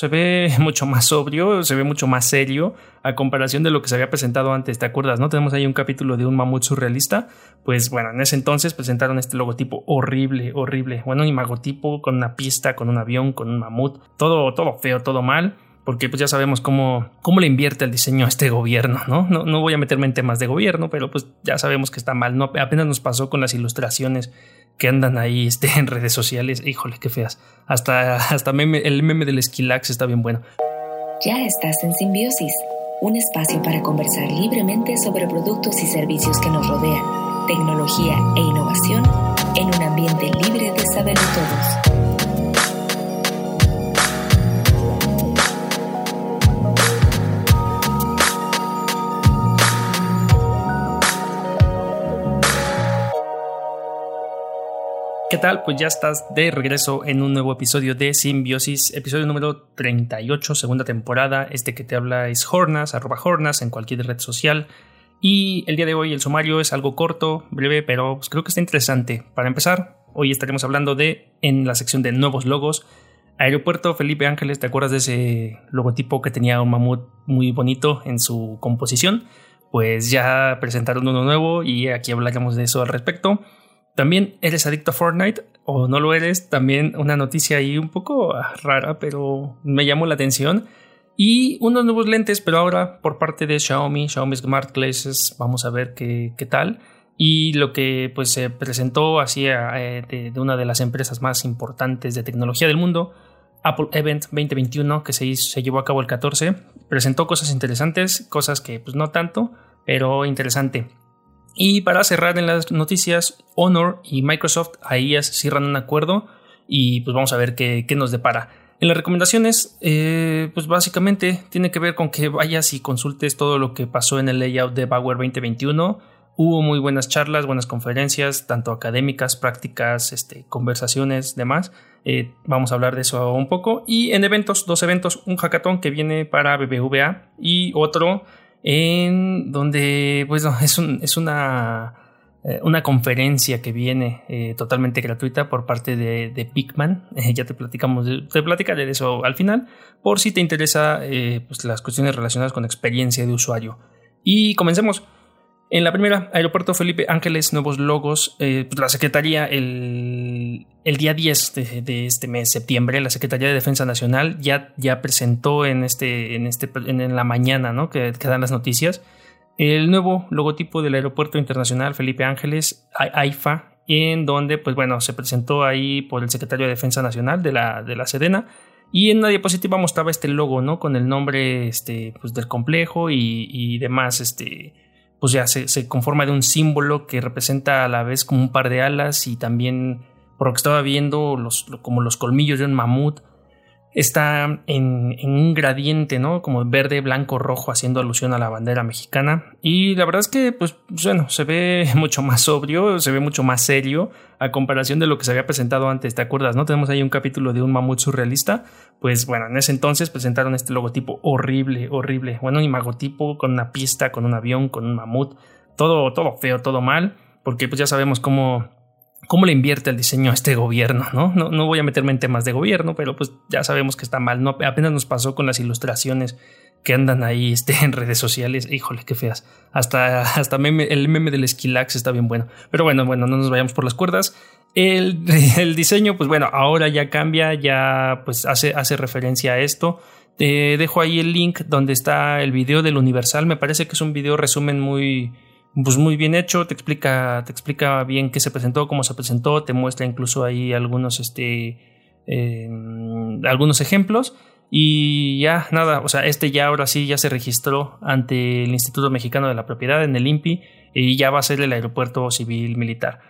se ve mucho más sobrio, se ve mucho más serio a comparación de lo que se había presentado antes, ¿te acuerdas? ¿No? Tenemos ahí un capítulo de un mamut surrealista, pues bueno, en ese entonces presentaron este logotipo horrible, horrible, bueno, un imagotipo con una pista, con un avión, con un mamut, todo, todo feo, todo mal porque pues ya sabemos cómo, cómo le invierte el diseño a este gobierno, ¿no? ¿no? No voy a meterme en temas de gobierno, pero pues ya sabemos que está mal, ¿no? Apenas nos pasó con las ilustraciones que andan ahí este, en redes sociales, híjole, qué feas. Hasta, hasta el meme del Esquilax está bien bueno. Ya estás en Simbiosis, un espacio para conversar libremente sobre productos y servicios que nos rodean, tecnología e innovación en un ambiente libre de saberlo todos. Tal? Pues ya estás de regreso en un nuevo episodio de Simbiosis, episodio número 38, segunda temporada. Este que te habla es Hornas, arroba Hornas en cualquier red social. Y el día de hoy el sumario es algo corto, breve, pero pues creo que está interesante. Para empezar, hoy estaremos hablando de, en la sección de nuevos logos, Aeropuerto Felipe Ángeles, ¿te acuerdas de ese logotipo que tenía un mamut muy bonito en su composición? Pues ya presentaron uno nuevo y aquí hablaremos de eso al respecto. También eres adicto a Fortnite o no lo eres, también una noticia ahí un poco rara, pero me llamó la atención. Y unos nuevos lentes, pero ahora por parte de Xiaomi, Xiaomi Smart Glasses, vamos a ver qué, qué tal. Y lo que pues se presentó así eh, de, una de las empresas más importantes de tecnología del mundo, Apple Event 2021, que se, se llevó a cabo el 14, presentó cosas interesantes, cosas que pues no tanto, pero interesante. Y para cerrar en las noticias, Honor y Microsoft ahí cierran un acuerdo y pues vamos a ver qué, nos depara. En las recomendaciones, eh, pues básicamente tiene que ver con que vayas y consultes todo lo que pasó en el layout de Bauer 2021. Hubo muy buenas charlas, buenas conferencias, tanto académicas, prácticas, este, conversaciones, demás. Eh, vamos a hablar de eso un poco. Y en eventos, dos eventos, un hackathon que viene para BBVA y otro en donde pues, es, es una, eh, una conferencia que viene eh, totalmente gratuita por parte de, de Pigman. Eh, ya te platicamos, te platicaré de eso al final, por si te interesa pues, las cuestiones relacionadas con experiencia de usuario. Y comencemos. En la primera, Aeropuerto Felipe Ángeles, nuevos logos. Eh, la Secretaría, el, el día 10 de, este mes, septiembre, la Secretaría de Defensa Nacional ya, ya presentó en, este, en, este, en la mañana ¿no? que, que, dan las noticias el nuevo logotipo del Aeropuerto Internacional Felipe Ángeles, AIFA, en donde pues, bueno, se presentó ahí por el Secretario de Defensa Nacional de la, de la Sedena. Y en una diapositiva mostraba este logo, ¿no? Con el nombre este, pues, del complejo y, y demás, este, pues ya se, conforma de un símbolo que representa a la vez como un par de alas y también, por lo que estaba viendo, los, como los colmillos de un mamut. Está en, un gradiente, ¿no? Como verde, blanco, rojo, haciendo alusión a la bandera mexicana. Y la verdad es que, pues, bueno, se ve mucho más sobrio, se ve mucho más serio a comparación de lo que se había presentado antes, ¿te acuerdas? ¿No? Tenemos ahí un capítulo de un mamut surrealista. Pues bueno, en ese entonces presentaron este logotipo horrible, horrible. Bueno, imagotipo con una pista, con un avión, con un mamut. Todo, todo feo, todo mal. Porque pues ya sabemos cómo cómo le invierte el diseño a este gobierno, ¿no? ¿no? No, voy a meterme en temas de gobierno, pero pues ya sabemos que está mal, ¿no? Apenas nos pasó con las ilustraciones que andan ahí este, en redes sociales, híjole, qué feas. Hasta, hasta el meme del Esquilax está bien bueno. Pero bueno, bueno, no nos vayamos por las cuerdas. El, el diseño, pues bueno, ahora ya cambia, ya pues hace, hace referencia a esto. Te dejo ahí el link donde está el video del Universal. Me parece que es un video resumen muy, pues muy bien hecho, te explica, te explica bien qué se presentó, cómo se presentó, te muestra incluso ahí algunos, este, em, algunos ejemplos. Y ya, nada, o sea, este ya ahora sí ya se registró ante el Instituto Mexicano de la Propiedad en el INPI y ya va a ser el aeropuerto civil militar.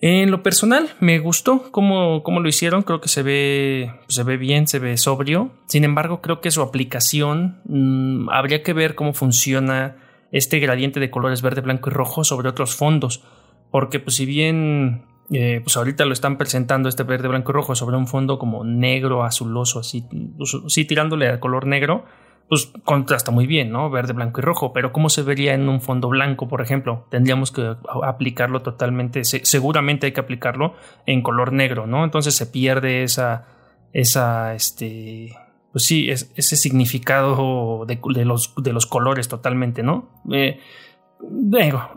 En lo personal, me gustó cómo, cómo lo hicieron, creo que se ve, se ve bien, se ve sobrio. Sin embargo, creo que su aplicación mm, habría que ver cómo funciona este gradiente de colores verde, blanco y rojo sobre otros fondos. Porque pues si bien eh, pues ahorita lo están presentando este verde, blanco y rojo sobre un fondo como negro, azuloso, así, pues, sí tirándole al color negro, pues contrasta muy bien, ¿no? Verde, blanco y rojo, pero ¿cómo se vería en un fondo blanco, por ejemplo? Tendríamos que aplicarlo totalmente, seguramente hay que aplicarlo en color negro, ¿no? Entonces se pierde esa, esa, este, pues sí, es, ese significado de, los, de los colores totalmente, ¿no? Eh,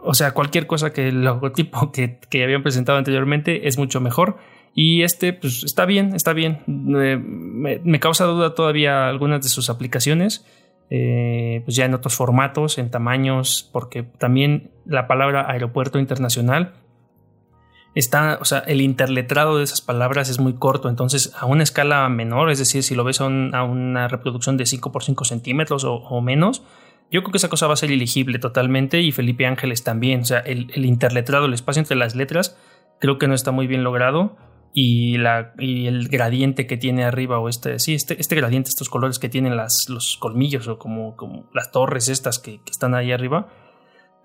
o sea, cualquier cosa que el logotipo que, que habían presentado anteriormente es mucho mejor. Y este, pues está bien, está bien. me, me, causa duda todavía algunas de sus aplicaciones. Eh, pues ya en otros formatos, en tamaños, porque también la palabra aeropuerto internacional está, o sea, el interletrado de esas palabras es muy corto, entonces a una escala menor, es decir, si lo ves a, una reproducción de 5 por 5 centímetros o, menos, yo creo que esa cosa va a ser ilegible totalmente y Felipe Ángeles también, o sea, el, el interletrado, el espacio entre las letras, creo que no está muy bien logrado y, la, y el gradiente que tiene arriba o este, sí, este, este gradiente, estos colores que tienen las, los colmillos o como, como las torres estas que, están ahí arriba.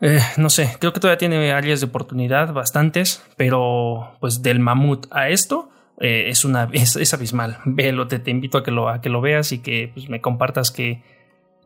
Eh, no sé, creo que todavía tiene áreas de oportunidad bastantes, pero pues del mamut a esto eh, es, una, es, abismal. Velo, te, te invito a que, lo, a que lo veas y que pues, me compartas qué,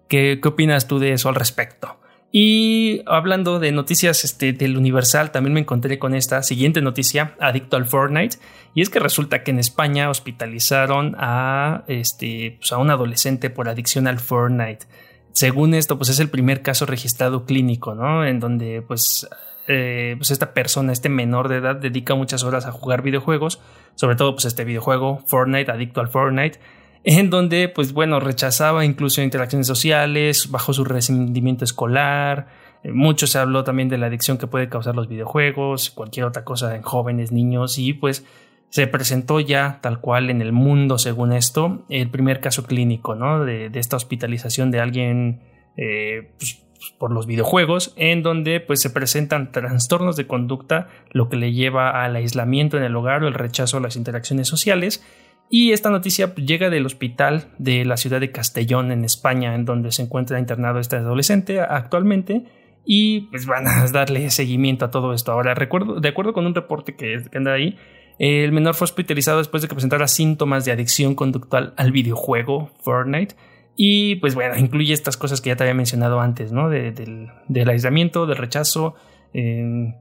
qué, qué opinas tú de eso al respecto. Y hablando de noticias este, del Universal, también me encontré con esta siguiente noticia, adicto al Fortnite, y es que resulta que en España hospitalizaron a, este, pues a un adolescente por adicción al Fortnite. Según esto, pues es el primer caso registrado clínico, ¿no? En donde, pues, eh, pues esta persona, este menor de edad, dedica muchas horas a jugar videojuegos, sobre todo, pues este videojuego, Fortnite, adicto al Fortnite en donde, pues bueno, rechazaba incluso interacciones sociales, bajo su rendimiento escolar. Eh, mucho se habló también de la adicción que puede causar los videojuegos, cualquier otra cosa en jóvenes, niños, y pues se presentó ya tal cual en el mundo, según esto, el primer caso clínico, ¿no? De, esta hospitalización de alguien eh, pues, por los videojuegos, en donde pues se presentan trastornos de conducta, lo que le lleva al aislamiento en el hogar o el rechazo a las interacciones sociales y esta noticia llega del hospital de la ciudad de Castellón, en España, en donde se encuentra internado este adolescente actualmente. Y pues van a darle seguimiento a todo esto. Ahora, recuerdo, de acuerdo con un reporte que, anda ahí, el menor fue hospitalizado después de que presentara síntomas de adicción conductual al videojuego Fortnite. Y pues bueno, incluye estas cosas que ya te había mencionado antes, ¿no? del, aislamiento, del rechazo, eh,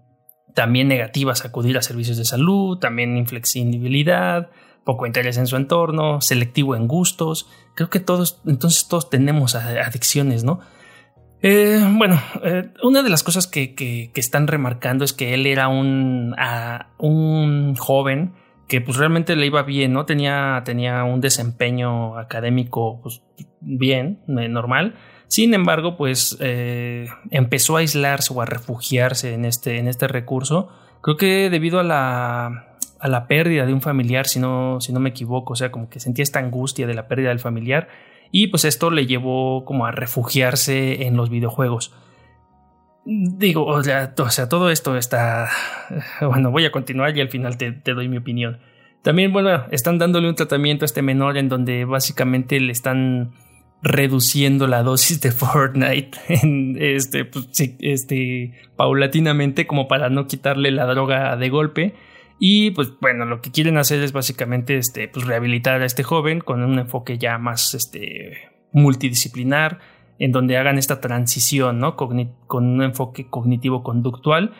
también negativas, acudir a servicios de salud, también inflexibilidad, poco interés en su entorno, selectivo en gustos. Creo que todos, entonces todos tenemos adicciones, ¿no? Eh, bueno, eh, una de las cosas que, están remarcando es que él era un, un joven que pues realmente le iba bien, ¿no? Tenía, tenía un desempeño académico pues, bien, eh, normal. Sin embargo, pues empezó a aislarse o a refugiarse en este, en este recurso. Creo que debido a la, a la pérdida de un familiar, si no, si no me equivoco, o sea, como que sentía esta angustia de la pérdida del familiar y pues esto le llevó como a refugiarse en los videojuegos. Digo, o sea, todo esto está... Bueno, voy a continuar y al final te, doy mi opinión. También, bueno, están dándole un tratamiento a este menor en donde básicamente le están reduciendo la dosis de Fortnite en este, pues, este, paulatinamente como para no quitarle la droga de golpe y pues bueno, lo que quieren hacer es básicamente este, pues, rehabilitar a este joven con un enfoque ya más este, multidisciplinar, en donde hagan esta transición ¿no? con un enfoque cognitivo-conductual.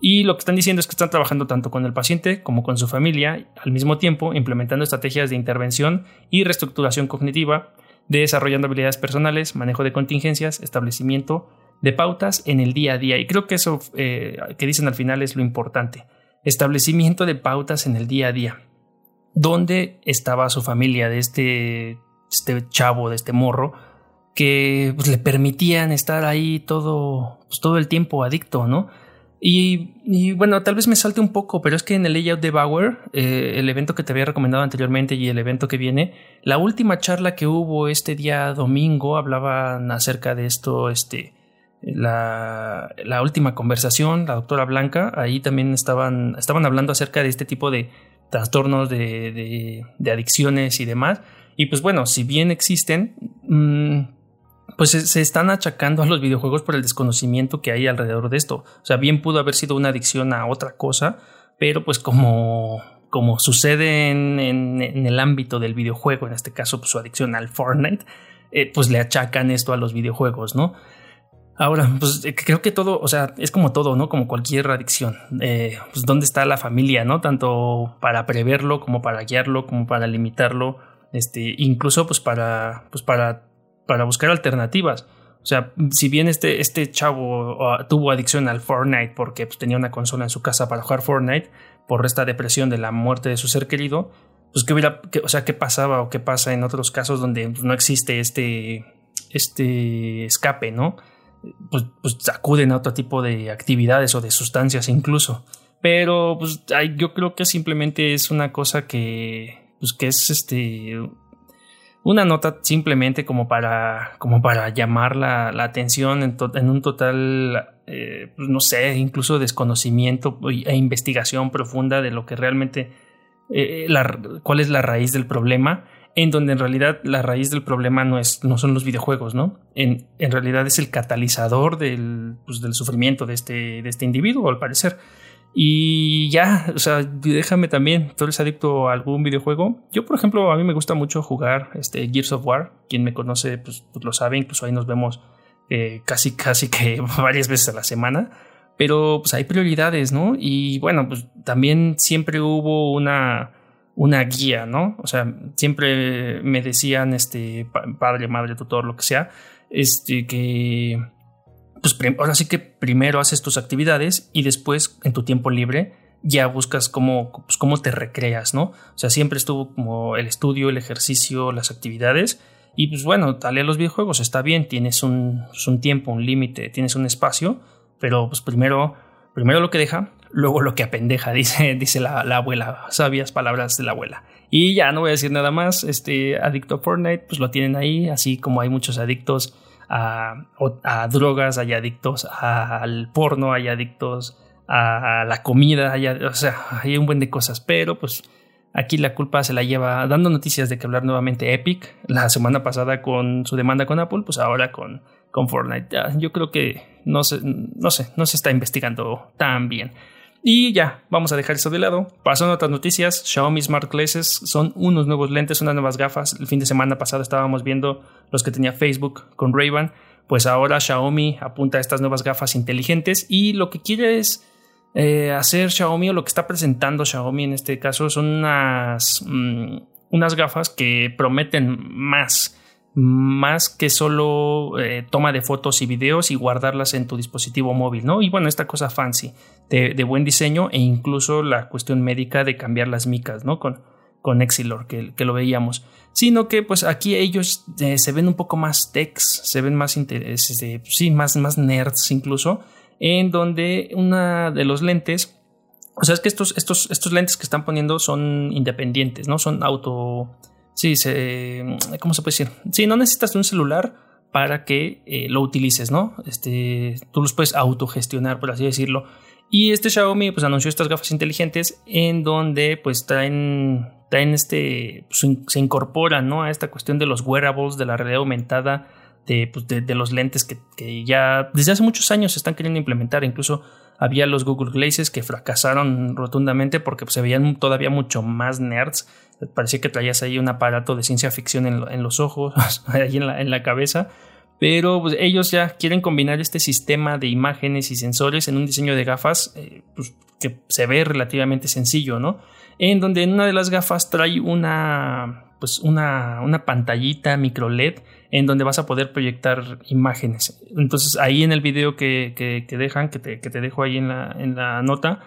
Y lo que están diciendo es que están trabajando tanto con el paciente como con su familia, al mismo tiempo implementando estrategias de intervención y reestructuración cognitiva, desarrollando habilidades personales, manejo de contingencias, establecimiento de pautas en el día a día. Y creo que eso eh, que dicen al final es lo importante establecimiento de pautas en el día a día. ¿Dónde estaba su familia de este, este chavo, de este morro, que pues, le permitían estar ahí todo, pues, todo el tiempo adicto, ¿no? Y, bueno, tal vez me salte un poco, pero es que en el layout de Bauer, eh, el evento que te había recomendado anteriormente y el evento que viene, la última charla que hubo este día domingo hablaban acerca de esto, este, la, última conversación, la doctora Blanca, ahí también estaban, estaban hablando acerca de este tipo de trastornos de, de, adicciones y demás. Y pues bueno, si bien existen, mm, pues se, están achacando a los videojuegos por el desconocimiento que hay alrededor de esto. O sea, bien pudo haber sido una adicción a otra cosa, pero pues como, como sucede en, en, el ámbito del videojuego, en este caso pues su adicción al Fortnite, eh, pues le achacan esto a los videojuegos, ¿no? Ahora, pues eh, creo que todo, o sea, es como todo, ¿no? Como cualquier adicción. Eh, pues dónde está la familia, ¿no? Tanto para preverlo como para guiarlo, como para limitarlo. Este, incluso pues para, pues para, para buscar alternativas. O sea, si bien este, este chavo tuvo adicción al Fortnite porque pues, tenía una consola en su casa para jugar Fortnite por esta depresión de la muerte de su ser querido, pues qué hubiera, o sea, qué pasaba o qué pasa en otros casos donde pues, no existe este, este escape, ¿no? Pues, pues, acuden a otro tipo de actividades o de sustancias incluso. Pero pues yo creo que simplemente es una cosa que, pues que es este, una nota simplemente como para, como para llamar la, atención en, un total, eh, pues, no sé, incluso desconocimiento e investigación profunda de lo que realmente, eh, cuál es la raíz del problema en donde en realidad la raíz del problema no, es, no son los videojuegos, ¿no? En, en realidad es el catalizador del, pues, del sufrimiento de este, de este individuo, al parecer. Y ya, o sea, déjame también, tú eres adicto a algún videojuego. Yo, por ejemplo, a mí me gusta mucho jugar este Gears of War. Quien me conoce, pues, pues lo sabe, incluso ahí nos vemos eh, casi, casi que varias veces a la semana. Pero pues hay prioridades, ¿no? Y bueno, pues también siempre hubo una una guía, ¿no? O sea, siempre me decían, este, padre, madre, tutor, lo que sea, este, que, pues, ahora sí que primero haces tus actividades y después, en tu tiempo libre, ya buscas cómo, pues, cómo te recreas, ¿no? O sea, siempre estuvo como el estudio, el ejercicio, las actividades. Y pues bueno, tal los videojuegos está bien, tienes un, pues, un tiempo, un límite, tienes un espacio, pero pues primero, primero lo que deja, luego lo que apendeja, dice, dice la, abuela, sabias palabras de la abuela. Y ya no voy a decir nada más, este adicto a Fortnite, pues lo tienen ahí, así como hay muchos adictos a, drogas, hay adictos al porno, hay adictos a, la comida, hay, o sea, hay un buen de cosas, pero pues aquí la culpa se la lleva dando noticias de que hablar nuevamente Epic, la semana pasada con su demanda con Apple, pues ahora con, con Fortnite. yo creo que no se, no no se está investigando tan bien. Y ya, vamos a dejar eso de lado. Pasando a otras noticias, Xiaomi Smart Glasses son unos nuevos lentes, unas nuevas gafas. El fin de semana pasado estábamos viendo los que tenía Facebook con Ray-Ban. Pues ahora Xiaomi apunta a estas nuevas gafas inteligentes y lo que quiere es eh, hacer Xiaomi o lo que está presentando Xiaomi en este caso son unas, mm, unas gafas que prometen más más que solo eh, toma de fotos y videos y guardarlas en tu dispositivo móvil, ¿no? Y bueno, esta cosa fancy de, buen diseño e incluso la cuestión médica de cambiar las micas, ¿no? Con, con Exilor, que, que lo veíamos. Sino que pues aquí ellos eh, se ven un poco más techs, se ven más intereses, este, sí, más, más nerds incluso, en donde una de los lentes, o sea, es que estos, estos, estos lentes que están poniendo son independientes, ¿no? Son auto Sí, se, ¿cómo se puede decir? Sí, no necesitas un celular para que eh, lo utilices, ¿no? Este, tú los puedes autogestionar, por así decirlo. Y este Xiaomi pues anunció estas gafas inteligentes en donde pues traen, traen este, pues, se incorporan, ¿no? A esta cuestión de los wearables, de la realidad aumentada, de, pues, de, los lentes que, ya desde hace muchos años se están queriendo implementar. Incluso había los Google Glasses que fracasaron rotundamente porque pues, se veían todavía mucho más nerds parecía que traías ahí un aparato de ciencia ficción en, los ojos, ahí en la, en la cabeza. Pero pues, ellos ya quieren combinar este sistema de imágenes y sensores en un diseño de gafas eh, pues, que se ve relativamente sencillo, ¿no? En donde en una de las gafas trae una, pues una, una pantallita micro LED en donde vas a poder proyectar imágenes. Entonces ahí en el video que, que, dejan, que te, que te, dejo ahí en la, en la nota,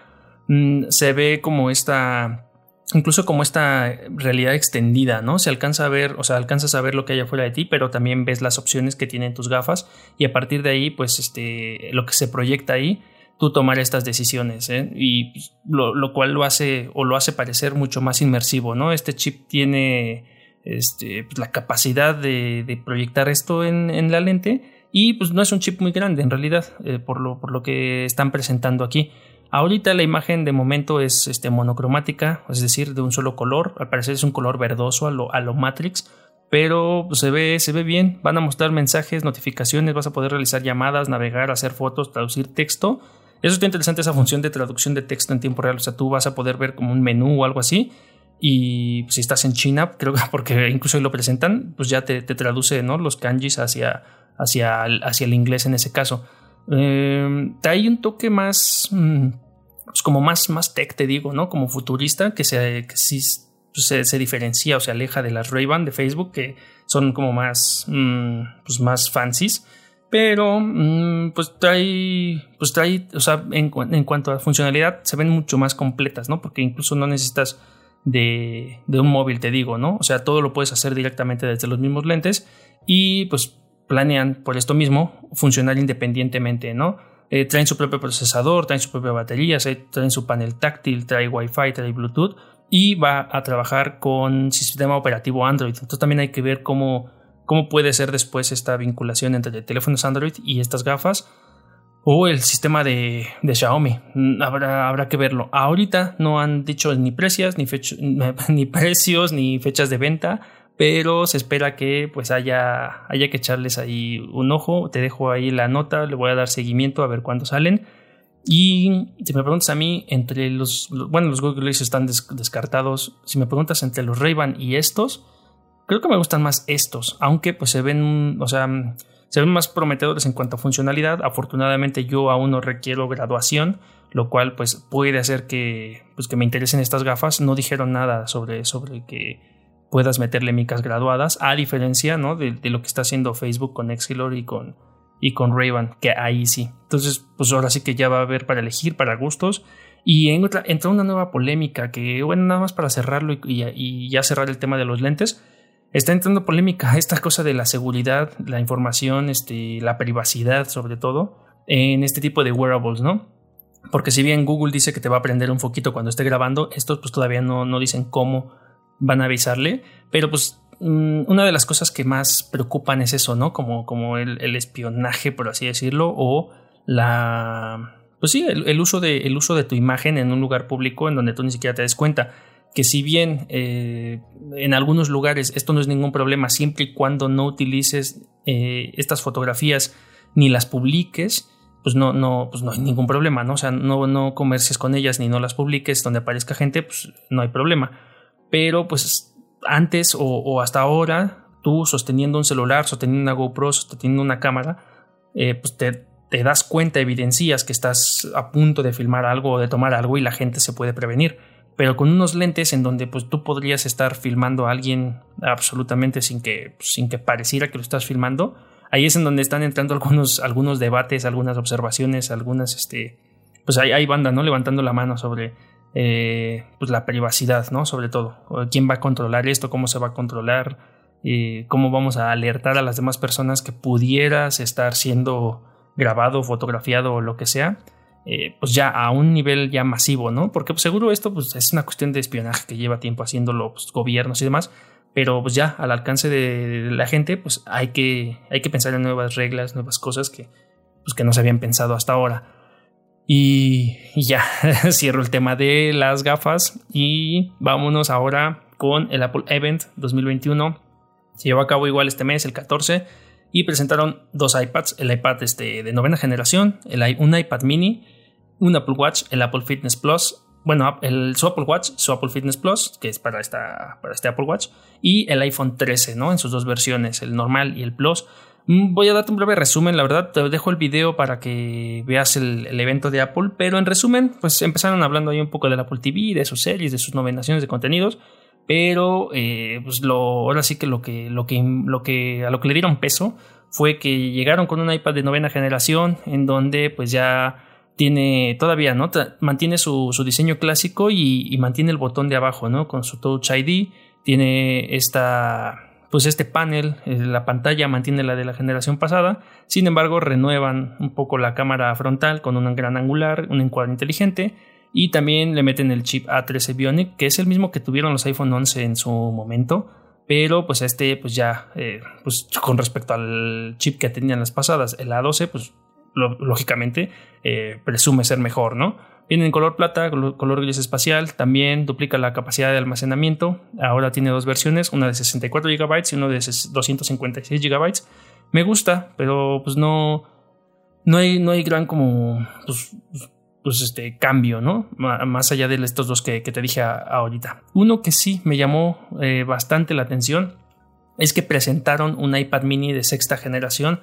mm, se ve como esta incluso como esta realidad extendida, ¿no? Se alcanza a ver, o sea, alcanzas a ver lo que hay afuera de ti, pero también ves las opciones que tienen tus gafas y a partir de ahí, pues, este, lo que se proyecta ahí, tú tomar estas decisiones, ¿eh? Y pues, lo, cual lo hace o lo hace parecer mucho más inmersivo, ¿no? Este chip tiene este, pues, la capacidad de, proyectar esto en, la lente y pues no es un chip muy grande en realidad, eh, por, lo, por lo que están presentando aquí. Ahorita la imagen de momento es este, monocromática, es decir, de un solo color. Al parecer es un color verdoso a lo, a lo Matrix, pero pues, se, ve, se ve bien. Van a mostrar mensajes, notificaciones, vas a poder realizar llamadas, navegar, hacer fotos, traducir texto. Eso está interesante, esa función de traducción de texto en tiempo real. O sea, tú vas a poder ver como un menú o algo así. Y si estás en China, creo que porque incluso ahí lo presentan, pues ya te, traduce ¿no? los kanjis hacia, hacia, hacia el inglés en ese caso. Eh, hay un toque más, mm, pues como más, más tech, te digo, ¿no? Como futurista, que, se, sí, pues, se, diferencia o se aleja de las Ray-Ban de Facebook, que son como más, mm, pues más fancies. Pero, mm, pues trae, pues trae, o sea, en, en, cuanto a funcionalidad, se ven mucho más completas, ¿no? Porque incluso no necesitas de, de un móvil, te digo, ¿no? O sea, todo lo puedes hacer directamente desde los mismos lentes y, pues, planean por esto mismo funcionar independientemente, ¿no? Eh, traen su propio procesador, traen su propia batería, traen su panel táctil, trae Wi-Fi, trae Bluetooth y va a trabajar con sistema operativo Android. Entonces también hay que ver cómo, cómo puede ser después esta vinculación entre teléfonos Android y estas gafas o el sistema de, Xiaomi. Mm, habrá, habrá, que verlo. Ahorita no han dicho ni precios, ni, ni precios, ni fechas de venta pero se espera que pues haya, haya que echarles ahí un ojo. Te dejo ahí la nota, le voy a dar seguimiento a ver cuándo salen. Y si me preguntas a mí, entre los, bueno, los Google Glass están descartados. Si me preguntas entre los Ray-Ban y estos, creo que me gustan más estos, aunque pues se ven, o sea, se ven más prometedores en cuanto a funcionalidad. Afortunadamente yo aún no requiero graduación, lo cual pues puede hacer que, pues, que me interesen estas gafas. No dijeron nada sobre, sobre que puedas meterle micas graduadas, a diferencia ¿no? de, lo que está haciendo Facebook con Exilor y con, y con Raven, que ahí sí. Entonces, pues ahora sí que ya va a haber para elegir, para gustos. Y entra, entra una nueva polémica que, bueno, nada más para cerrarlo y, ya cerrar el tema de los lentes. Está entrando polémica esta cosa de la seguridad, la información, este, la privacidad sobre todo, en este tipo de wearables, ¿no? Porque si bien Google dice que te va a prender un foquito cuando esté grabando, estos pues todavía no, no dicen cómo van a avisarle, pero pues mm, una de las cosas que más preocupan es eso, ¿no? Como, como el, espionaje, por así decirlo, o la... Pues sí, el, uso de, el uso de tu imagen en un lugar público en donde tú ni siquiera te des cuenta. Que si bien eh, en algunos lugares esto no es ningún problema, siempre y cuando no utilices eh, estas fotografías ni las publiques, pues no, no, pues no hay ningún problema, ¿no? O sea, no, no comercies con ellas ni no las publiques donde aparezca gente, pues no hay problema pero pues antes o, hasta ahora, tú sosteniendo un celular, sosteniendo una GoPro, sosteniendo una cámara, eh, pues te, te, das cuenta, evidencias que estás a punto de filmar algo o de tomar algo y la gente se puede prevenir. Pero con unos lentes en donde pues tú podrías estar filmando a alguien absolutamente sin que, sin que pareciera que lo estás filmando, ahí es en donde están entrando algunos, algunos debates, algunas observaciones, algunas, este, pues hay, hay banda, ¿no? Levantando la mano sobre eh, pues la privacidad, ¿no? Sobre todo, quién va a controlar esto, cómo se va a controlar, cómo vamos a alertar a las demás personas que pudieras estar siendo grabado, fotografiado o lo que sea, eh, pues ya a un nivel ya masivo, ¿no? Porque pues, seguro esto pues, es una cuestión de espionaje que lleva tiempo haciéndolo pues, gobiernos y demás, pero pues ya al alcance de la gente, pues hay que, hay que pensar en nuevas reglas, nuevas cosas que, pues, que no se habían pensado hasta ahora. Y, ya, cierro el tema de las gafas y vámonos ahora con el Apple Event 2021. Se llevó a cabo igual este mes, el 14, y presentaron dos iPads, el iPad este de novena generación, el, un iPad mini, un Apple Watch, el Apple Fitness Plus, bueno, el, su Apple Watch, su Apple Fitness Plus, que es para, esta, para este Apple Watch, y el iPhone 13, ¿no? En sus dos versiones, el normal y el Plus. Mm, voy a darte un breve resumen, la verdad, te dejo el video para que veas el, evento de Apple, pero en resumen, pues empezaron hablando ahí un poco del Apple TV, de sus series, de sus nominaciones de contenidos, pero eh, pues ahora sí que lo que, lo que, lo que, a lo que le dieron peso fue que llegaron con un iPad de novena generación, en donde pues ya tiene todavía, ¿no? Mantiene su, diseño clásico y, y mantiene el botón de abajo, ¿no? Con su Touch ID, tiene esta pues este panel, eh, la pantalla mantiene la de la generación pasada, sin embargo renuevan un poco la cámara frontal con un gran angular, un encuadre inteligente y también le meten el chip A13 Bionic, que es el mismo que tuvieron los iPhone 11 en su momento, pero pues este pues ya, eh, pues con respecto al chip que tenían las pasadas, el A12, pues lógicamente eh, presume ser mejor, ¿no? Viene en color plata, color gris espacial, también duplica la capacidad de almacenamiento. Ahora tiene dos versiones, una de 64 GB y una de 256 GB. Me gusta, pero pues no, no hay, no hay gran como pues, pues este cambio, ¿no? más allá de estos dos que, te dije ahorita. Uno que sí me llamó eh, bastante la atención es que presentaron un iPad mini de sexta generación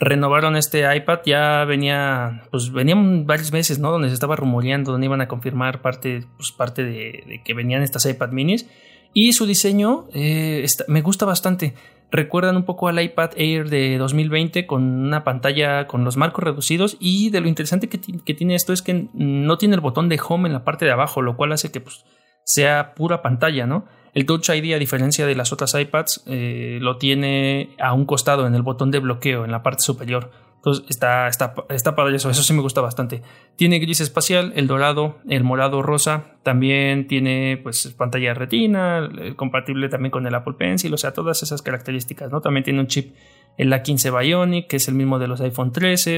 renovaron este iPad, ya venía, pues venían varios meses, ¿no? Donde se estaba rumoreando, donde iban a confirmar parte, pues parte de, que venían estas iPad minis. Y su diseño eh, me gusta bastante. Recuerdan un poco al iPad Air de 2020 con una pantalla con los marcos reducidos y de lo interesante que, tiene esto es que no tiene el botón de home en la parte de abajo, lo cual hace que pues, sea pura pantalla, ¿no? El Touch ID, a diferencia de las otras iPads, eh, lo tiene a un costado en el botón de bloqueo en la parte superior. Entonces está, está, está padre eso, eso sí me gusta bastante. Tiene gris espacial, el dorado, el morado rosa, también tiene pues pantalla retina, compatible también con el Apple Pencil, o sea, todas esas características, ¿no? También tiene un chip, el A15 Bionic, que es el mismo de los iPhone 13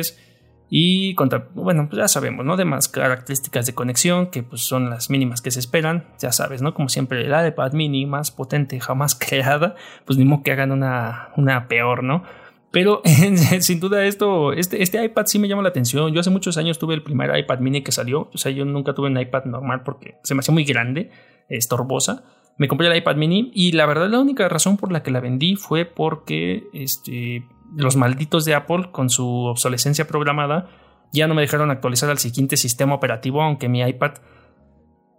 y bueno, pues ya sabemos, ¿no? Demás características de conexión que pues son las mínimas que se esperan, ya sabes, ¿no? Como siempre, el iPad mini más potente jamás creada, pues ni modo que hagan una, una peor, ¿no? Pero sin duda esto, este, este iPad sí me llama la atención. Yo hace muchos años tuve el primer iPad mini que salió. O sea, yo nunca tuve un iPad normal porque se me hacía muy grande, estorbosa. Me compré el iPad mini y la verdad la única razón por la que la vendí fue porque este, los malditos de Apple con su obsolescencia programada ya no me dejaron actualizar al siguiente sistema operativo, aunque mi iPad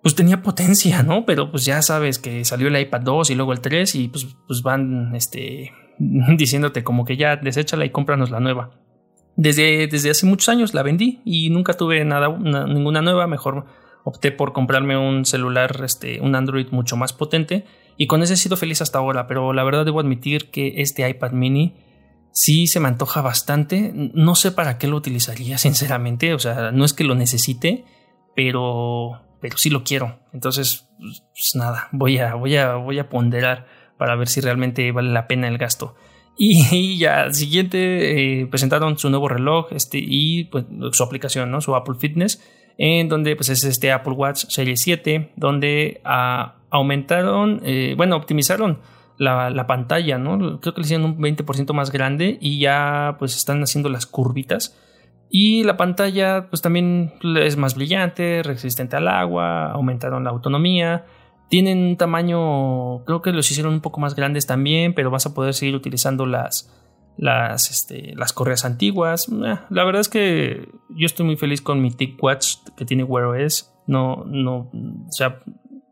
pues tenía potencia, ¿no? Pero pues ya sabes que salió el iPad 2 y luego el 3 y pues, pues van este diciéndote como que ya deséchala y cómpranos la nueva. Desde, desde hace muchos años la vendí y nunca tuve nada, ninguna nueva. Mejor opté por comprarme un celular, este, un Android mucho más potente y con ese he sido feliz hasta ahora. Pero la verdad debo admitir que este iPad mini sí se me antoja bastante. No sé para qué lo utilizaría, sinceramente. O sea, no es que lo necesite, pero, pero sí lo quiero. Entonces, pues, pues nada, voy a, voy a, voy a ponderar para ver si realmente vale la pena el gasto. Y, ya al siguiente eh, presentaron su nuevo reloj este, y pues, su aplicación, ¿no? su Apple Fitness, en donde pues, es este Apple Watch Series 7, donde ah, aumentaron, eh, bueno, optimizaron la, pantalla, ¿no? Creo que le hicieron un 20% más grande y ya pues están haciendo las curvitas. Y la pantalla pues también es más brillante, resistente al agua, aumentaron la autonomía. Tienen un tamaño, creo que los hicieron un poco más grandes también, pero vas a poder seguir utilizando las, las, este, las correas antiguas. Eh, la verdad es que yo estoy muy feliz con mi TicWatch que tiene Wear OS. No, no, o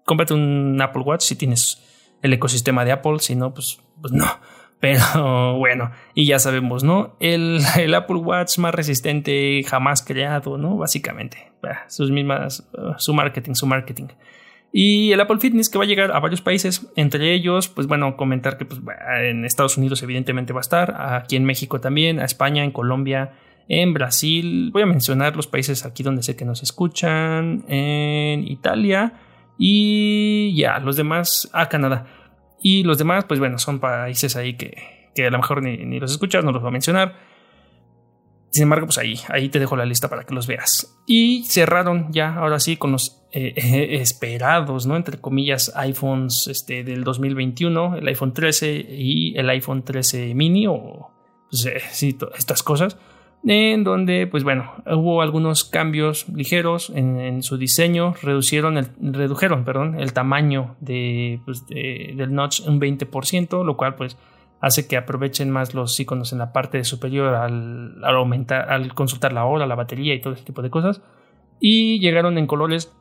cómprate un Apple Watch si tienes el ecosistema de Apple, si no, pues, pues no. Pero bueno, y ya sabemos, ¿no? El, el, Apple Watch más resistente jamás creado, ¿no? Básicamente. Sus mismas, su marketing, su marketing. Y el Apple Fitness que va a llegar a varios países, entre ellos, pues bueno, comentar que pues, en Estados Unidos evidentemente va a estar, aquí en México también, a España, en Colombia, en Brasil, voy a mencionar los países aquí donde sé que nos escuchan, en Italia y ya, los demás, a Canadá. Y los demás, pues bueno, son países ahí que, que a lo mejor ni, ni los escuchas, no los voy a mencionar. Sin embargo, pues ahí, ahí te dejo la lista para que los veas. Y cerraron ya, ahora sí, con los eh, esperados, ¿no? Entre comillas, iPhones este, del 2021, el iPhone 13 y el iPhone 13 mini o pues, eh, estas cosas. En donde, pues bueno, hubo algunos cambios ligeros en, su diseño, reducieron el, redujeron perdón, el tamaño de, pues, del notch un 20%, lo cual pues hace que aprovechen más los iconos en la parte superior al, aumentar, al consultar la hora, la batería y todo ese tipo de cosas. Y llegaron en colores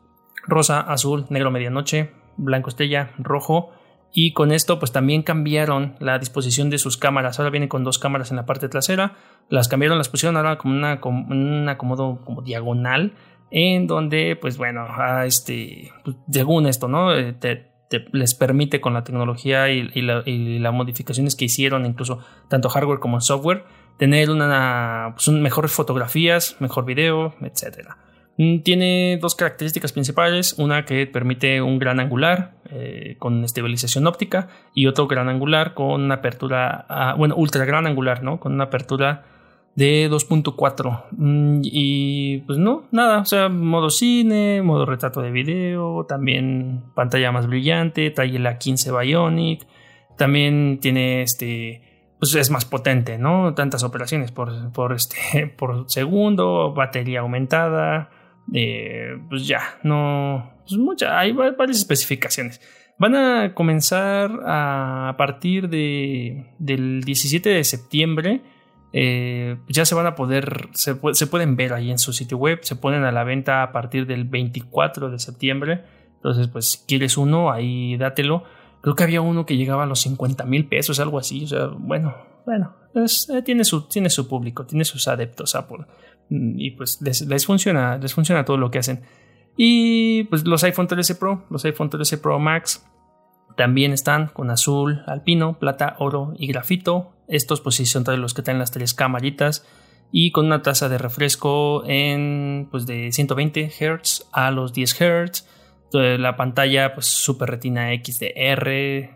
rosa, azul, negro medianoche, blanco estrella, rojo. Y con esto pues también cambiaron la disposición de sus cámaras. Ahora vienen con dos cámaras en la parte trasera. Las cambiaron, las pusieron ahora como una, como un acomodo como diagonal. En donde pues bueno, este, pues, según esto, ¿no? Eh, te, les permite con la tecnología y, las modificaciones que hicieron, incluso tanto hardware como software, tener una, pues, mejores fotografías, mejor video, etc. Mm, tiene dos características principales, una que permite un gran angular eh, con estabilización óptica y otro gran angular con una apertura, bueno, ultra gran angular, ¿no? Con una apertura de 2.4 mm, y pues no, nada, o sea, modo cine, modo retrato de video, también pantalla más brillante, trae la 15 Bionic, también tiene este, pues es más potente, ¿no? Tantas operaciones por, por, este, por segundo, batería aumentada, eh, pues ya, no, pues mucha, hay varias especificaciones. Van a comenzar a partir de, del 17 de septiembre eh, ya se van a poder, se, pueden ver ahí en su sitio web, se ponen a la venta a partir del 24 de septiembre. Entonces, pues si quieres uno, ahí dátelo. Creo que había uno que llegaba a los 50 mil pesos, algo así. O sea, bueno, bueno, eh, tiene, su, tiene su público, tiene sus adeptos Apple. Mm, y pues les, funciona, les funciona todo lo que hacen. Y pues los iPhone 13 Pro, los iPhone 13 Pro Max también están con azul, alpino, plata, oro y grafito. Estos pues sí son los que tienen las tres camaritas y con una tasa de refresco en pues de 120 Hz a los 10 Hz. La pantalla pues super retina XDR, eh,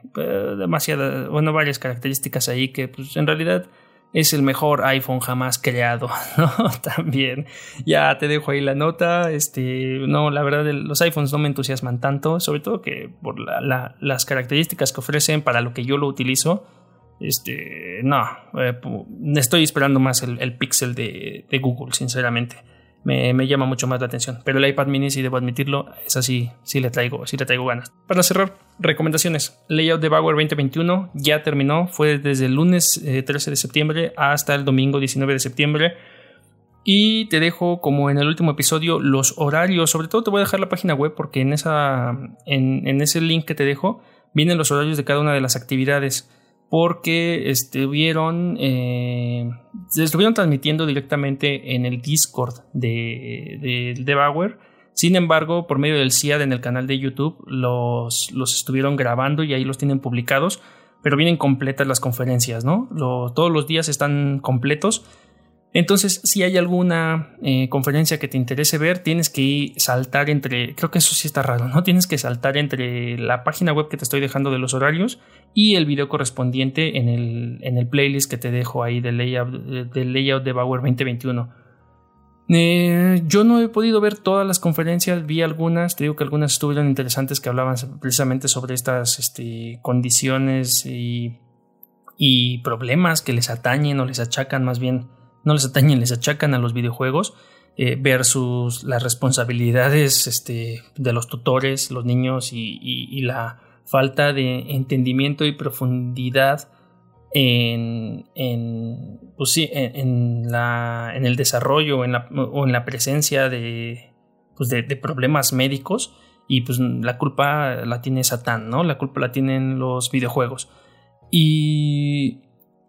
demasiadas, bueno, varias características ahí que pues en realidad es el mejor iPhone jamás creado. También. Ya te dejo ahí la nota. Este, no, la verdad, los iPhones no me entusiasman tanto, sobre todo que por las características que ofrecen para lo que yo lo utilizo. Este, no, eh, estoy esperando más el, Pixel de Google, sinceramente me, llama mucho más la atención. Pero el iPad mini, si debo admitirlo, es así, sí le traigo, sí le traigo ganas. Para cerrar, recomendaciones. Layout de Bauer 2021 ya terminó, fue desde el lunes 13 eh, de septiembre hasta el domingo 19 de septiembre. Y te dejo, como en el último episodio, los horarios. Sobre todo te voy a dejar la página web porque en, esa, en ese link que te dejo vienen los horarios de cada una de las actividades porque estuvieron, eh, estuvieron transmitiendo directamente en el Discord de, de, Bauer. Sin embargo, por medio del CIAD en el canal de YouTube, los, los estuvieron grabando y ahí los tienen publicados, pero vienen completas las conferencias, ¿no? todos los días están completos entonces, si hay alguna eh, conferencia que te interese ver, tienes que saltar entre, creo que eso sí está raro, ¿no? Tienes que saltar entre la página web que te estoy dejando de los horarios y el video correspondiente en el, en el playlist que te dejo ahí del layout, del layout de Bauer 2021. Eh, yo no he podido ver todas las conferencias, vi algunas, te digo que algunas estuvieron interesantes que hablaban precisamente sobre estas este, condiciones y, y problemas que les atañen o les achacan más bien no les atañen, les achacan a los videojuegos eh, versus las responsabilidades este, de los tutores, los niños y, la falta de entendimiento y profundidad en, pues la, en el desarrollo o en la presencia de, pues de, de, problemas médicos y pues la culpa la tiene Satán, ¿no? La culpa la tienen los videojuegos. Y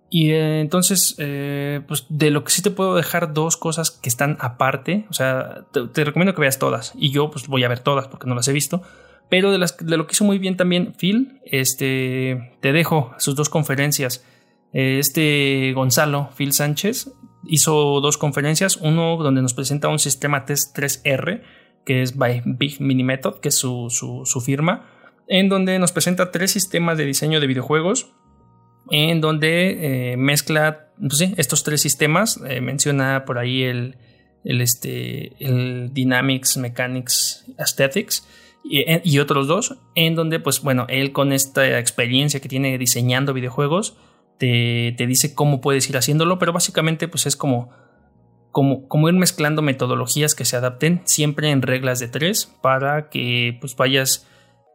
y eh, entonces, eh, pues de lo que sí te puedo dejar dos cosas que están aparte. O sea, te, recomiendo que veas todas. Y yo, pues voy a ver todas porque no las he visto. Pero de, lo que hizo muy bien también Phil, este, te dejo sus dos conferencias. Este Gonzalo, Phil Sánchez, hizo dos conferencias. Uno donde nos presenta un sistema test 3R, que es by Big Mini Method, que es su, su firma. En donde nos presenta tres sistemas de diseño de videojuegos en donde eh, mezcla pues estos tres sistemas. Eh, menciona por ahí el, el, este, el Dynamics, Mechanics, Aesthetics y, y, otros dos, en donde, pues bueno, él con esta experiencia que tiene diseñando videojuegos, te, te dice cómo puedes ir haciéndolo, pero básicamente pues es como, como, como, ir mezclando metodologías que se adapten siempre en reglas de tres para que pues vayas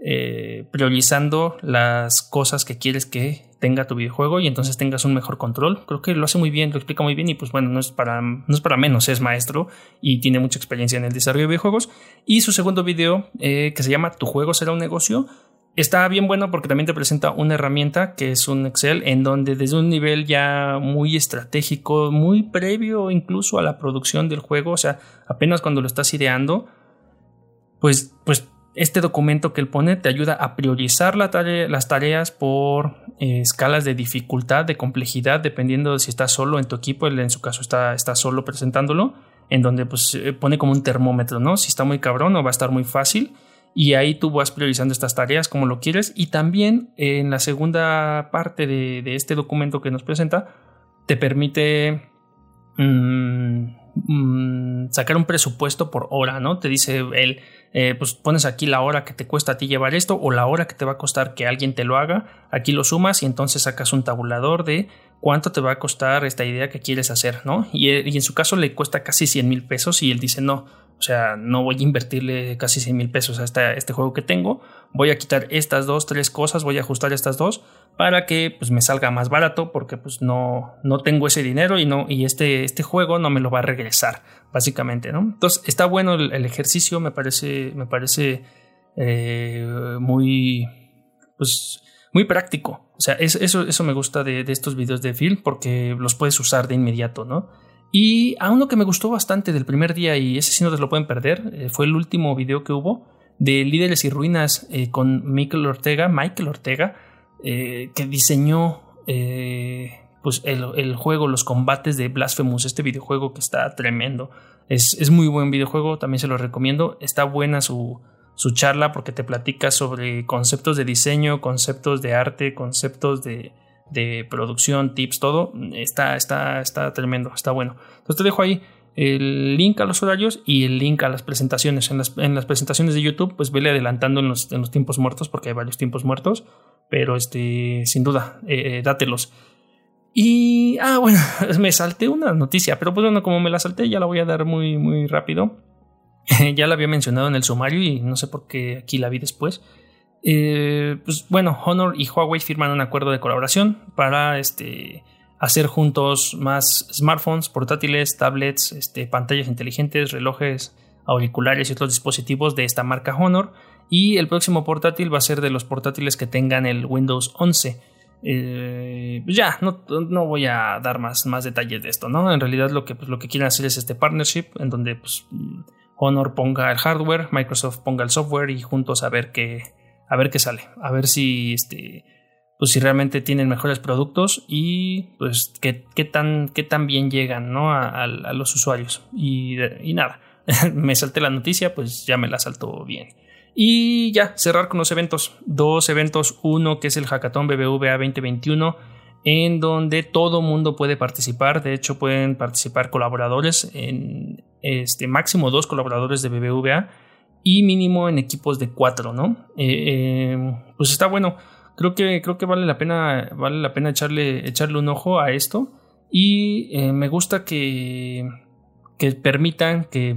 eh, priorizando las cosas que quieres que tenga tu videojuego y entonces tengas un mejor control. Creo que lo hace muy bien, lo explica muy bien y pues bueno, no es para, no es para menos, es maestro y tiene mucha experiencia en el desarrollo de videojuegos. Y su segundo video, eh, que se llama Tu juego será un negocio, está bien bueno porque también te presenta una herramienta que es un Excel en donde desde un nivel ya muy estratégico, muy previo incluso a la producción del juego, o sea, apenas cuando lo estás ideando, pues, pues este documento que él pone te ayuda a priorizar las tareas por eh, escalas de dificultad, de complejidad, dependiendo de si estás solo en tu equipo. Él en su caso está, está solo presentándolo, en donde pues, eh, pone como un termómetro, ¿no? Si está muy cabrón o va a estar muy fácil. Y ahí tú vas priorizando estas tareas como lo quieres. Y también en la segunda parte de, este documento que nos presenta, te permite mm, mm, sacar un presupuesto por hora, ¿no? Te dice él eh, pues pones aquí la hora que te cuesta a ti llevar esto o la hora que te va a costar que alguien te lo haga, aquí lo sumas y entonces sacas un tabulador de cuánto te va a costar esta idea que quieres hacer, ¿no? Y, eh, en su caso le cuesta casi 100 mil pesos y él dice, no, o sea, no voy a invertirle casi 100 mil pesos a este, juego que tengo, voy a quitar estas dos, tres cosas, voy a ajustar estas dos para que pues me salga más barato porque pues no, no tengo ese dinero y, no, y este, este juego no me lo va a regresar básicamente, ¿no? Entonces está bueno el, ejercicio, me parece, me parece eh, muy, pues, muy práctico. O sea, eso, eso me gusta de, estos videos de Phil porque los puedes usar de inmediato, ¿no? Y a uno que me gustó bastante del primer día, y ese sí no te lo pueden perder, eh, fue el último video que hubo de Líderes y Ruinas eh, con Michael Ortega, Michael Ortega, eh, que diseñó pues el, juego, los combates de Blasphemous, este videojuego que está tremendo. Es, es muy buen videojuego, también se lo recomiendo. Está buena su, su charla porque te platica sobre conceptos de diseño, conceptos de arte, conceptos de, de producción, tips, todo. Está, está, está tremendo, está bueno. Entonces te dejo ahí el link a los horarios y el link a las presentaciones. En las, en las presentaciones de YouTube, pues vele adelantando en los, en los, tiempos muertos, porque hay varios tiempos muertos. Pero este, sin duda, eh, dátelos. Y, ah, bueno, me salté una noticia, pero pues bueno, como me la salté, ya la voy a dar muy, muy rápido. ya la había mencionado en el sumario y no sé por qué aquí la vi después. Eh, pues bueno, Honor y Huawei firman un acuerdo de colaboración para este, hacer juntos más smartphones, portátiles, tablets, este, pantallas inteligentes, relojes, auriculares y otros dispositivos de esta marca Honor. Y el próximo portátil va a ser de los portátiles que tengan el Windows 11. Eh, pues ya, no, no, voy a dar más, más detalles de esto, ¿no? En realidad lo que, pues, lo que quieren hacer es este partnership en donde pues, Honor ponga el hardware, Microsoft ponga el software y juntos a ver qué, a ver qué sale, a ver si, este, pues si realmente tienen mejores productos y pues qué, qué tan, qué tan bien llegan ¿no? a, los usuarios. Y, nada, me salté la noticia, pues ya me la saltó bien. Y ya, cerrar con los eventos. Dos eventos, uno que es el Hackathon BBVA 2021 en donde todo mundo puede participar. De hecho, pueden participar colaboradores en este máximo dos colaboradores de BBVA y mínimo en equipos de cuatro, ¿no? Eh, eh, pues está bueno. Creo que, creo que vale la pena, vale la pena echarle, echarle un ojo a esto. Y eh, me gusta que, que permitan que,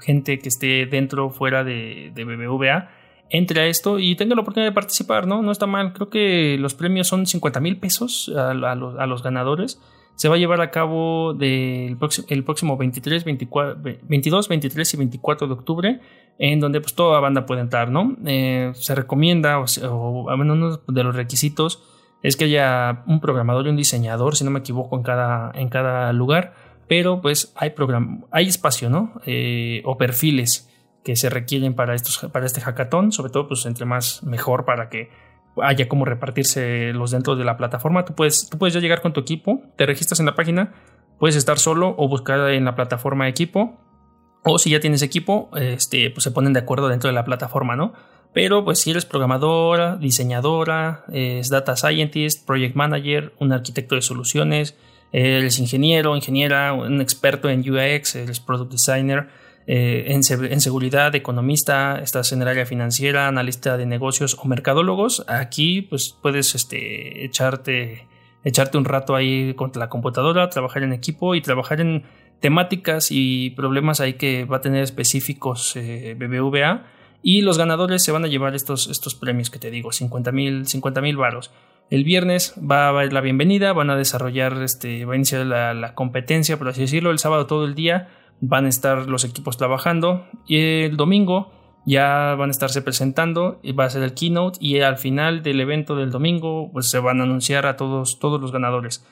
gente que esté dentro o fuera de, de BBVA entre a esto y tenga la oportunidad de participar, ¿no? No está mal. Creo que los premios son 50 mil pesos a, los, ganadores. Se va a llevar a cabo del el próximo 23, 24, 22, 23 y 24 de octubre, en donde pues toda banda puede entrar, ¿no? Eh, se recomienda, o, uno de los requisitos es que haya un programador y un diseñador, si no me equivoco, en cada, en cada lugar, pero pues hay, hay espacio, ¿no? Eh, o perfiles que se requieren para, estos, para este hackathon, sobre todo pues entre más mejor para que haya como repartirse los dentro de la plataforma. Tú puedes, tú puedes ya llegar con tu equipo, te registras en la página, puedes estar solo o buscar en la plataforma equipo. O si ya tienes equipo, este, pues se ponen de acuerdo dentro de la plataforma, ¿no? Pero pues si eres programadora, diseñadora, es data scientist, project manager, un arquitecto de soluciones, eres ingeniero, ingeniera, un experto en UX, eres product designer, eh, en, seguridad, economista, estás en el área financiera, analista de negocios o mercadólogos, aquí pues puedes este, echarte, echarte un rato ahí contra la computadora, trabajar en equipo y trabajar en temáticas y problemas ahí que va a tener específicos eh, BBVA y los ganadores se van a llevar estos, estos premios que te digo, 50 mil 50, varos. El viernes va a haber la bienvenida, van a desarrollar, este, va a iniciar la, la competencia, por así decirlo, el sábado todo el día van a estar los equipos trabajando y el domingo ya van a estarse presentando y va a ser el keynote y al final del evento del domingo pues se van a anunciar a todos, todos los ganadores.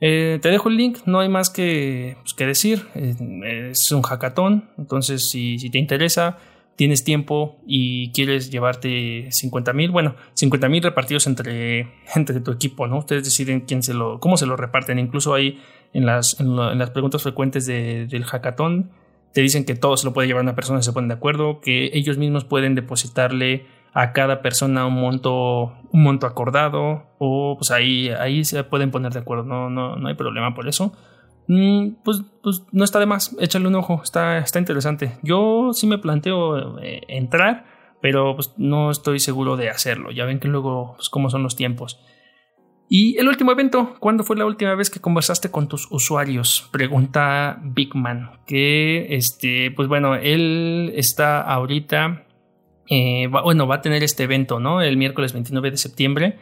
Eh, te dejo el link, no hay más que, pues, que decir, eh, es un hackathon, entonces si, te interesa, tienes tiempo y quieres llevarte 50 mil, bueno, 50 mil repartidos entre, entre tu equipo, ¿no? Ustedes deciden quién se lo, cómo se lo reparten. Incluso ahí en las, en, las preguntas frecuentes del hackathon te dicen que todo se lo puede llevar una persona, se ponen de acuerdo, que ellos mismos pueden depositarle a cada persona un monto, un monto acordado, o pues ahí, ahí se pueden poner de acuerdo, no, no, no hay problema por eso. Mm, pues, pues no está de más, échale un ojo, está, está interesante. Yo sí me planteo eh, entrar, pero pues no estoy seguro de hacerlo. Ya ven que luego, pues cómo son los tiempos. Y el último evento, ¿cuándo fue la última vez que conversaste con tus usuarios? Pregunta Bigman, que este, pues bueno, él está ahorita, eh, bueno, va a tener este evento, ¿no? El miércoles 29 de septiembre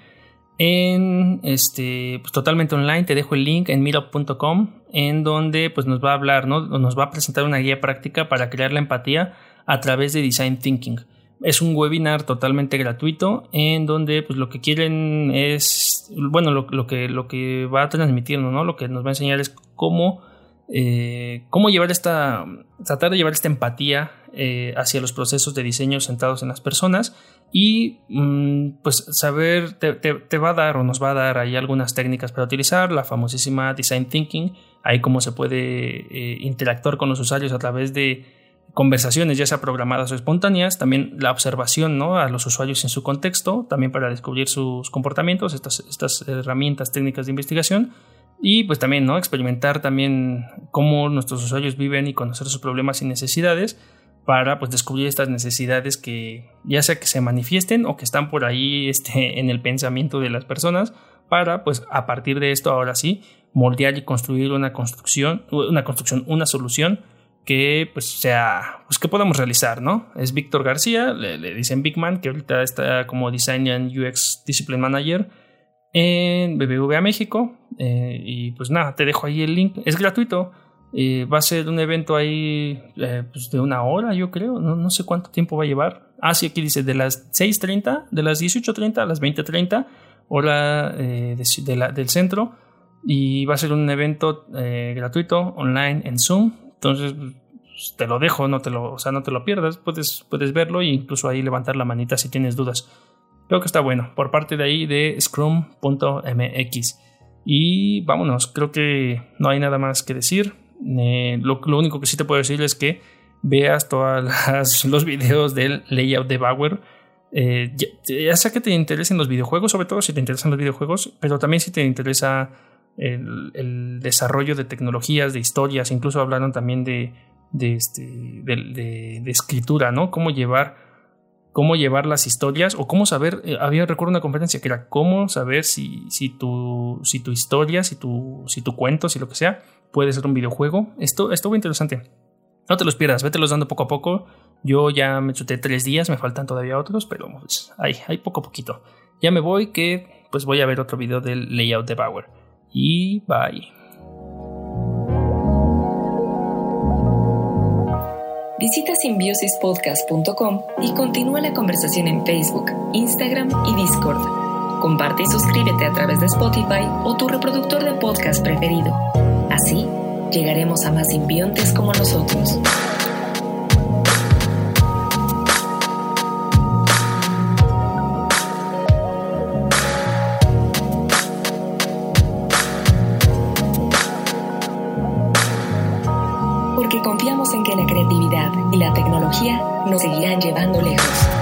en este pues, totalmente online te dejo el link en meetup.com en donde pues nos va a hablar no nos va a presentar una guía práctica para crear la empatía a través de design thinking es un webinar totalmente gratuito en donde pues lo que quieren es, bueno, lo, que, lo que va a transmitir, ¿no? Lo que nos va a enseñar es cómo, eh, cómo llevar esta, tratar de llevar esta empatía eh, hacia los procesos de diseño sentados en las personas y mm, pues saber, te, va a dar o nos va a dar ahí algunas técnicas para utilizar, la famosísima Design Thinking, ahí cómo se puede eh, interactuar con los usuarios a través de conversaciones, ya sea programadas o espontáneas, también la observación ¿no? a los usuarios en su contexto, también para descubrir sus comportamientos, estas, estas herramientas técnicas de investigación, y pues también ¿no? experimentar también cómo nuestros usuarios viven y conocer sus problemas y necesidades para pues descubrir estas necesidades que ya sea que se manifiesten o que están por ahí este, en el pensamiento de las personas para pues a partir de esto ahora sí moldear y construir una construcción una construcción una solución que pues sea pues que podamos realizar no es Víctor García le, dicen Big Man que ahorita está como Design and UX Discipline Manager en BBVA México eh, y pues nada te dejo ahí el link es gratuito va a ser un evento ahí eh, pues de una hora, yo creo. No, sé cuánto tiempo va a llevar. Ah, sí, aquí dice de las 6.30, de las 18.30 a las 20.30, hora eh, del centro. Y va a ser un evento eh, gratuito, online, en Zoom. Entonces, pues, te lo dejo, no te lo, o sea, no te lo pierdas. Puedes, puedes verlo e incluso ahí levantar la manita si tienes dudas. Creo que está bueno. Por parte de ahí de scrum.mx. Y vámonos, creo que no hay nada más que decir eh, lo, único que sí te puedo decir es que veas todos los videos del layout de Bauer. Eh, ya, sea que te interesen los videojuegos, sobre todo si te interesan los videojuegos, pero también si te interesa el, desarrollo de tecnologías, de historias, incluso hablaron también de, de, este, de, escritura, ¿no? Cómo llevar, cómo llevar las historias o cómo saber, eh, había recuerdo una conferencia que era cómo saber si, si, tu, si tu historia, si tu, si tu cuento, si lo que sea, puede ser un videojuego. Esto estuvo interesante. No te los pierdas, los dando poco a poco. Yo ya me chuté tres días, me faltan todavía otros, pero pues, hay, hay poco a poquito. Ya me voy que pues voy a ver otro video del layout de Power. Y bye. Visita simbiosispodcast.com y continúa la conversación en Facebook, Instagram y Discord. Comparte y suscríbete a través de Spotify o tu reproductor de podcast preferido. Así, llegaremos a más simbiontes como nosotros. Y la tecnología nos seguirán llevando lejos.